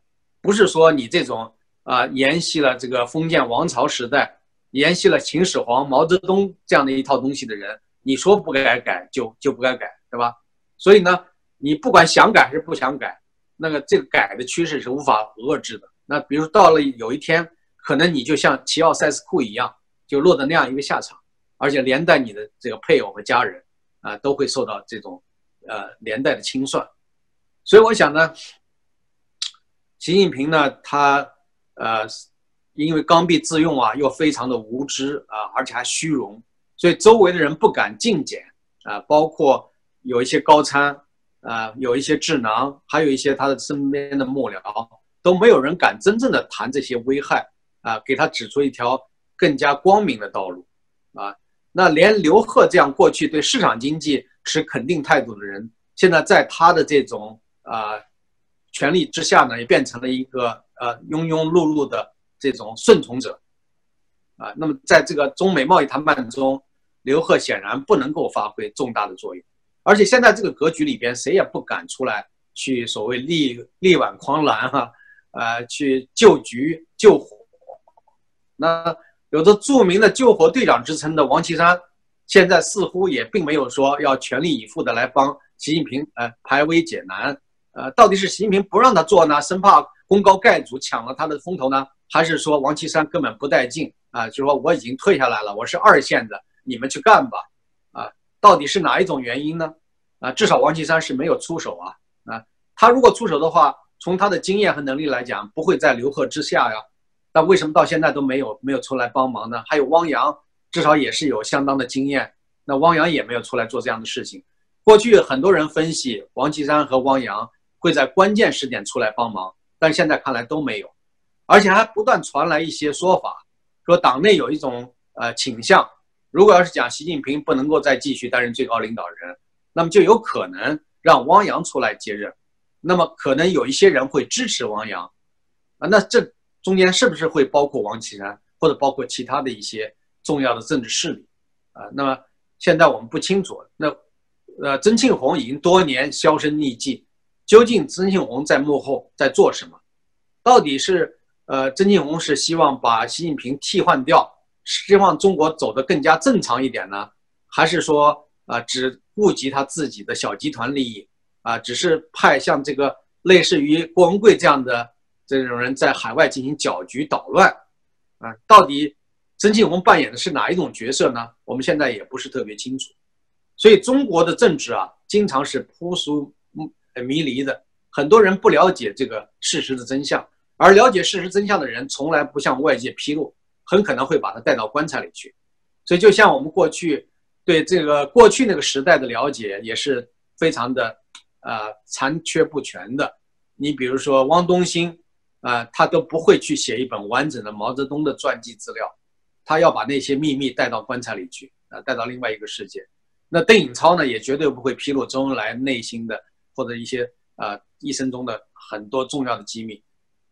不是说你这种啊，沿袭了这个封建王朝时代，沿袭了秦始皇、毛泽东这样的一套东西的人你说不该改就就不该改，对吧？所以呢，你不管想改还是不想改，那个这个改的趋势是无法遏制的。那比如到了有一天，可能你就像齐奥塞斯库一样，就落得那样一个下场，而且连带你的这个配偶和家人啊都会受到这种呃连带的清算。所以我想呢，习近平呢，他呃因为刚愎自用啊，又非常的无知啊，而且还虚荣，所以周围的人不敢进谏啊，包括。有一些高参，啊，有一些智囊，还有一些他的身边的幕僚，都没有人敢真正的谈这些危害，啊，给他指出一条更加光明的道路，啊，那连刘鹤这样过去对市场经济持肯定态度的人，现在在他的这种啊权力之下呢，也变成了一个呃庸庸碌碌的这种顺从者，啊，那么在这个中美贸易谈判中，刘鹤显然不能够发挥重大的作用。而且现在这个格局里边，谁也不敢出来去所谓力力挽狂澜哈，呃，去救局救火。那有着著名的救火队长之称的王岐山，现在似乎也并没有说要全力以赴的来帮习近平呃排危解难。呃，到底是习近平不让他做呢，生怕功高盖主抢了他的风头呢，还是说王岐山根本不带劲啊？就说我已经退下来了，我是二线的，你们去干吧。啊，到底是哪一种原因呢？啊，至少王岐山是没有出手啊！啊，他如果出手的话，从他的经验和能力来讲，不会在刘贺之下呀。那为什么到现在都没有没有出来帮忙呢？还有汪洋，至少也是有相当的经验，那汪洋也没有出来做这样的事情。过去很多人分析王岐山和汪洋会在关键时点出来帮忙，但现在看来都没有，而且还不断传来一些说法，说党内有一种呃倾向，如果要是讲习近平不能够再继续担任最高领导人。那么就有可能让汪洋出来接任，那么可能有一些人会支持王阳，啊，那这中间是不是会包括王岐山或者包括其他的一些重要的政治势力，啊，那么现在我们不清楚。那，呃，曾庆红已经多年销声匿迹，究竟曾庆红在幕后在做什么？到底是呃，曾庆红是希望把习近平替换掉，希望中国走得更加正常一点呢，还是说？啊，只顾及他自己的小集团利益，啊，只是派像这个类似于郭文贵这样的这种人在海外进行搅局捣乱，啊，到底曾庆红扮演的是哪一种角色呢？我们现在也不是特别清楚。所以中国的政治啊，经常是扑朔迷离的，很多人不了解这个事实的真相，而了解事实真相的人从来不向外界披露，很可能会把他带到棺材里去。所以就像我们过去。对这个过去那个时代的了解也是非常的，呃，残缺不全的。你比如说汪东兴，啊，他都不会去写一本完整的毛泽东的传记资料，他要把那些秘密带到棺材里去，啊，带到另外一个世界。那邓颖超呢，也绝对不会披露周恩来内心的或者一些啊一生中的很多重要的机密。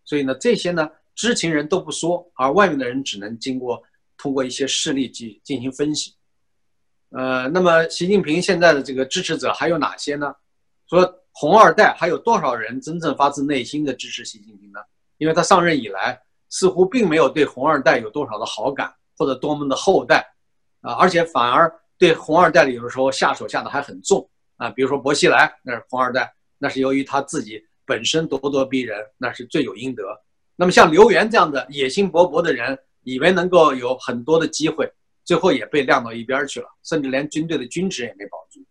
所以呢，这些呢，知情人都不说，而外面的人只能经过通过一些事例去进行分析。呃，那么习近平现在的这个支持者还有哪些呢？说红二代还有多少人真正发自内心的支持习近平呢？因为他上任以来似乎并没有对红二代有多少的好感或者多么的厚待啊，而且反而对红二代有的时候下手下的还很重啊。比如说薄熙来，那是红二代，那是由于他自己本身咄咄逼人，那是罪有应得。那么像刘源这样的野心勃勃的人，以为能够有很多的机会。最后也被晾到一边去了，甚至连军队的军职也没保住，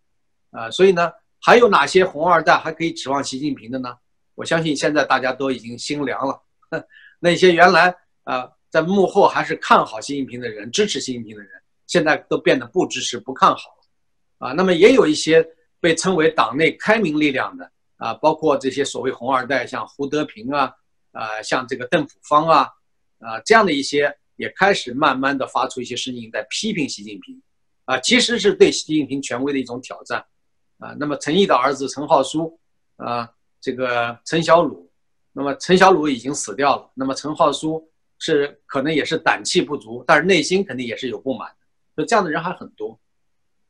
啊，所以呢，还有哪些红二代还可以指望习近平的呢？我相信现在大家都已经心凉了。那些原来啊在幕后还是看好习近平的人、支持习近平的人，现在都变得不支持、不看好了，啊，那么也有一些被称为党内开明力量的啊，包括这些所谓红二代，像胡德平啊，啊，像这个邓朴方啊，啊，这样的一些。也开始慢慢的发出一些声音，在批评习近平，啊，其实是对习近平权威的一种挑战，啊，那么陈毅的儿子陈浩书，啊，这个陈小鲁，那么陈小鲁已经死掉了，那么陈浩书是可能也是胆气不足，但是内心肯定也是有不满的，所以这样的人还很多。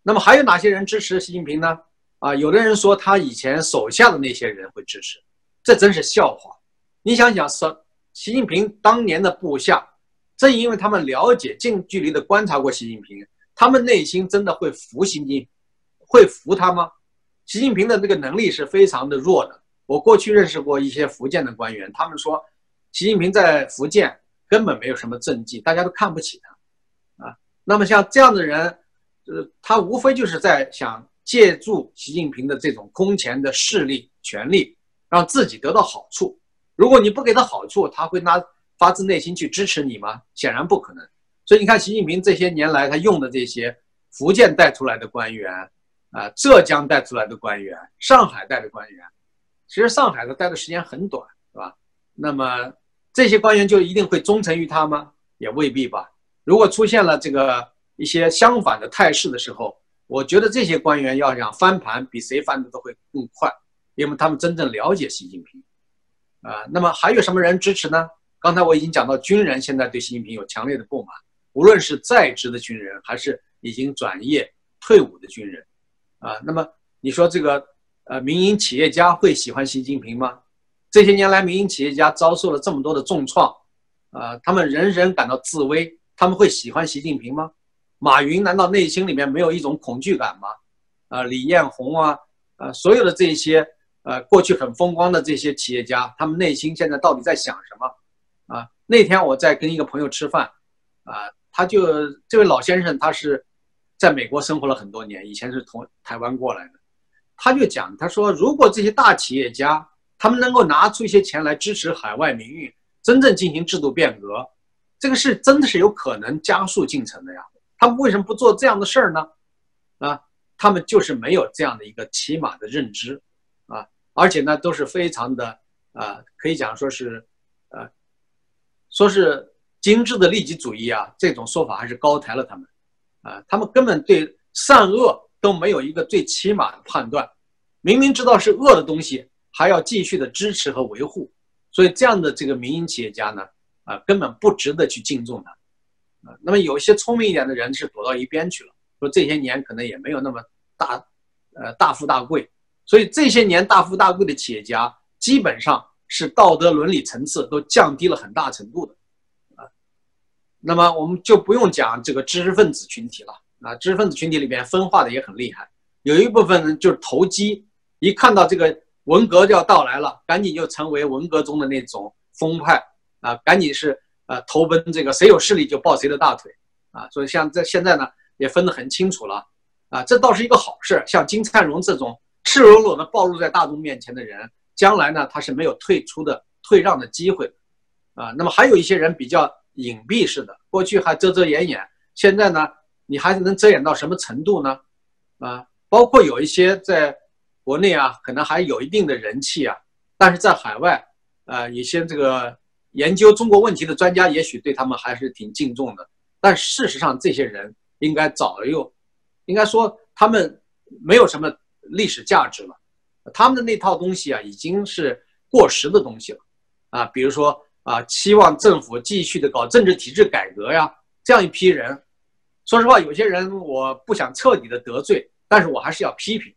那么还有哪些人支持习近平呢？啊，有的人说他以前手下的那些人会支持，这真是笑话。你想想，是习近平当年的部下。正因为他们了解、近距离的观察过习近平，他们内心真的会服习近平，会服他吗？习近平的这个能力是非常的弱的。我过去认识过一些福建的官员，他们说，习近平在福建根本没有什么政绩，大家都看不起他，啊，那么像这样的人，呃，他无非就是在想借助习近平的这种空前的势力、权力，让自己得到好处。如果你不给他好处，他会拿发自内心去支持你吗？显然不可能。所以你看，习近平这些年来他用的这些福建带出来的官员，啊，浙江带出来的官员，上海带的官员。其实上海的待的时间很短，是吧？那么这些官员就一定会忠诚于他吗？也未必吧。如果出现了这个一些相反的态势的时候，我觉得这些官员要想翻盘，比谁翻的都会更快，因为他们真正了解习近平。啊，那么还有什么人支持呢？刚才我已经讲到，军人现在对习近平有强烈的不满，无论是在职的军人，还是已经转业退伍的军人。啊，那么你说这个？呃，民营企业家会喜欢习近平吗？这些年来，民营企业家遭受了这么多的重创，啊，他们人人感到自危，他们会喜欢习近平吗？马云难道内心里面没有一种恐惧感吗？啊，李彦宏啊，啊，所有的这些呃过去很风光的这些企业家，他们内心现在到底在想什么？啊，那天我在跟一个朋友吃饭，啊，他就这位老先生，他是在美国生活了很多年，以前是从台湾过来的。他就讲，他说，如果这些大企业家他们能够拿出一些钱来支持海外民运，真正进行制度变革，这个是真的是有可能加速进程的呀。他们为什么不做这样的事儿呢？啊，他们就是没有这样的一个起码的认知，啊，而且呢都是非常的啊，可以讲说是，呃，说是精致的利己主义啊，这种说法还是高抬了他们，啊，他们根本对善恶。都没有一个最起码的判断，明明知道是恶的东西，还要继续的支持和维护，所以这样的这个民营企业家呢，啊，根本不值得去敬重他，啊，那么有些聪明一点的人是躲到一边去了，说这些年可能也没有那么大，呃，大富大贵，所以这些年大富大贵的企业家基本上是道德伦理层次都降低了很大程度的，那么我们就不用讲这个知识分子群体了。啊，知识分子群体里边分化的也很厉害，有一部分人就是投机，一看到这个文革就要到来了，赶紧就成为文革中的那种风派啊，赶紧是呃投奔这个谁有势力就抱谁的大腿啊，所以像在现在呢也分得很清楚了啊，这倒是一个好事。像金灿荣这种赤裸裸的暴露在大众面前的人，将来呢他是没有退出的退让的机会啊。那么还有一些人比较隐蔽式的，过去还遮遮掩掩，现在呢？你还能遮掩到什么程度呢？啊，包括有一些在国内啊，可能还有一定的人气啊，但是在海外，啊，一些这个研究中国问题的专家，也许对他们还是挺敬重的。但事实上，这些人应该早又，应该说他们没有什么历史价值了，他们的那套东西啊，已经是过时的东西了。啊，比如说啊，期望政府继续的搞政治体制改革呀，这样一批人。说实话，有些人我不想彻底的得罪，但是我还是要批评，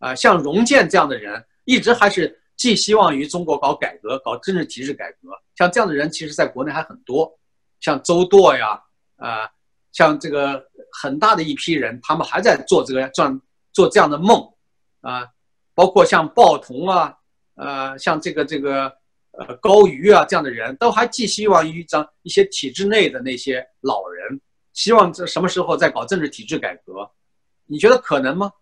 啊，像荣建这样的人，一直还是寄希望于中国搞改革、搞政治体制改革。像这样的人，其实在国内还很多，像周舵呀，啊，像这个很大的一批人，他们还在做这个这样做这样的梦，啊，包括像鲍同啊，呃，像这个这个呃高瑜啊这样的人，都还寄希望于张一些体制内的那些老人。希望这什么时候再搞政治体制改革？你觉得可能吗？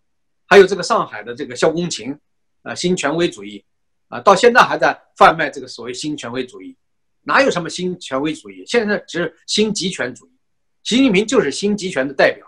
还有这个上海的这个萧公琴，啊，新权威主义，啊，到现在还在贩卖这个所谓新权威主义，哪有什么新权威主义？现在只是新集权主义，习近平就是新集权的代表。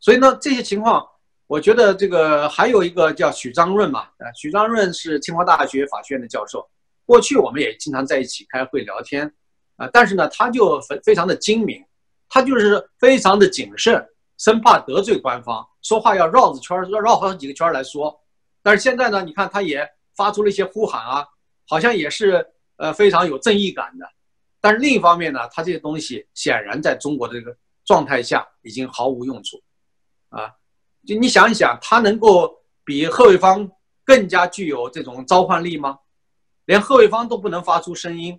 所以呢，这些情况，我觉得这个还有一个叫许章润嘛，啊，许章润是清华大学法学院的教授，过去我们也经常在一起开会聊天，啊，但是呢，他就非非常的精明。他就是非常的谨慎，生怕得罪官方，说话要绕着圈儿，要绕好几个圈儿来说。但是现在呢，你看他也发出了一些呼喊啊，好像也是呃非常有正义感的。但是另一方面呢，他这些东西显然在中国的这个状态下已经毫无用处，啊，就你想一想，他能够比贺卫方更加具有这种召唤力吗？连贺卫方都不能发出声音，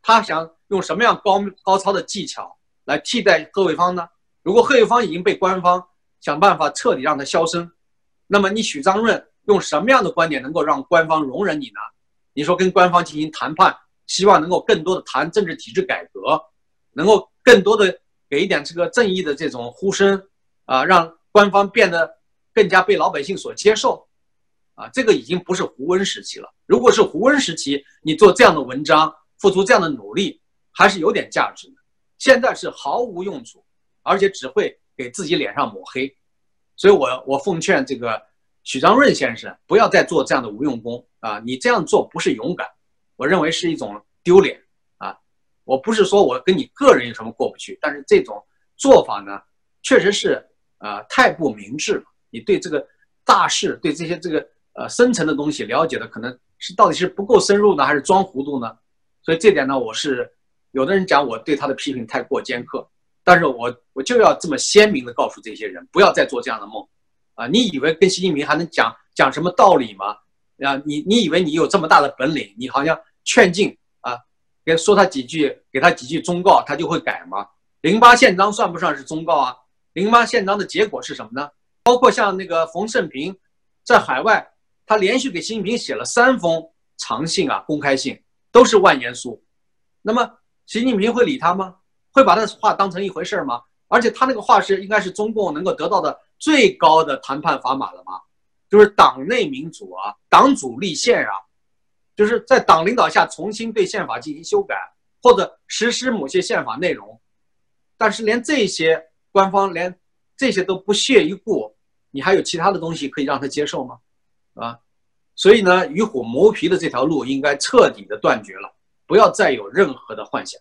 他想用什么样高高超的技巧？来替代贺卫方呢？如果贺卫方已经被官方想办法彻底让他销声，那么你许章润用什么样的观点能够让官方容忍你呢？你说跟官方进行谈判，希望能够更多的谈政治体制改革，能够更多的给一点这个正义的这种呼声啊，让官方变得更加被老百姓所接受啊，这个已经不是胡温时期了。如果是胡温时期，你做这样的文章，付出这样的努力，还是有点价值的。现在是毫无用处，而且只会给自己脸上抹黑。所以，我我奉劝这个许章润先生不要再做这样的无用功啊！你这样做不是勇敢，我认为是一种丢脸啊！我不是说我跟你个人有什么过不去，但是这种做法呢，确实是啊太不明智了。你对这个大事，对这些这个呃深层的东西了解的，可能是到底是不够深入呢，还是装糊涂呢？所以这点呢，我是有的人讲我对他的批评太过尖刻。但是我我就要这么鲜明的告诉这些人，不要再做这样的梦，啊！你以为跟习近平还能讲讲什么道理吗？啊，你你以为你有这么大的本领，你好像劝进啊，给说他几句，给他几句忠告，他就会改吗？零八宪章算不算是忠告啊？零八宪章的结果是什么呢？包括像那个冯胜平，在海外，他连续给习近平写了三封长信啊，公开信，都是万言书，那么习近平会理他吗？会把他话当成一回事吗？而且他那个话是应该是中共能够得到的最高的谈判砝码了吗？就是党内民主啊，党主立宪啊，就是在党领导下重新对宪法进行修改或者实施某些宪法内容。但是连这些官方连这些都不屑一顾，你还有其他的东西可以让他接受吗？啊，所以呢，与虎谋皮的这条路应该彻底的断绝了，不要再有任何的幻想。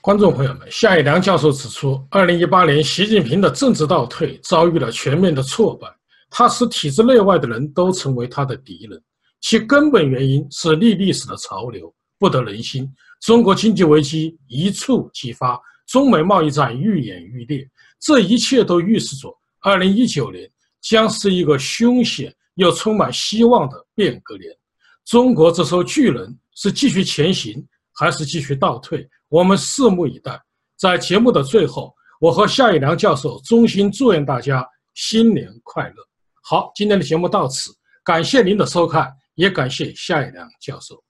观众朋友们，夏一良教授指出，二零一八年习近平的政治倒退遭遇了全面的挫败，他使体制内外的人都成为他的敌人，其根本原因是逆历史的潮流不得人心，中国经济危机一触即发，中美贸易战愈演愈烈，这一切都预示着二零一九年将是一个凶险又充满希望的变革年。中国这艘巨轮是继续前行，还是继续倒退？我们拭目以待。在节目的最后，我和夏一良教授衷心祝愿大家新年快乐。好，今天的节目到此，感谢您的收看，也感谢夏一良教授。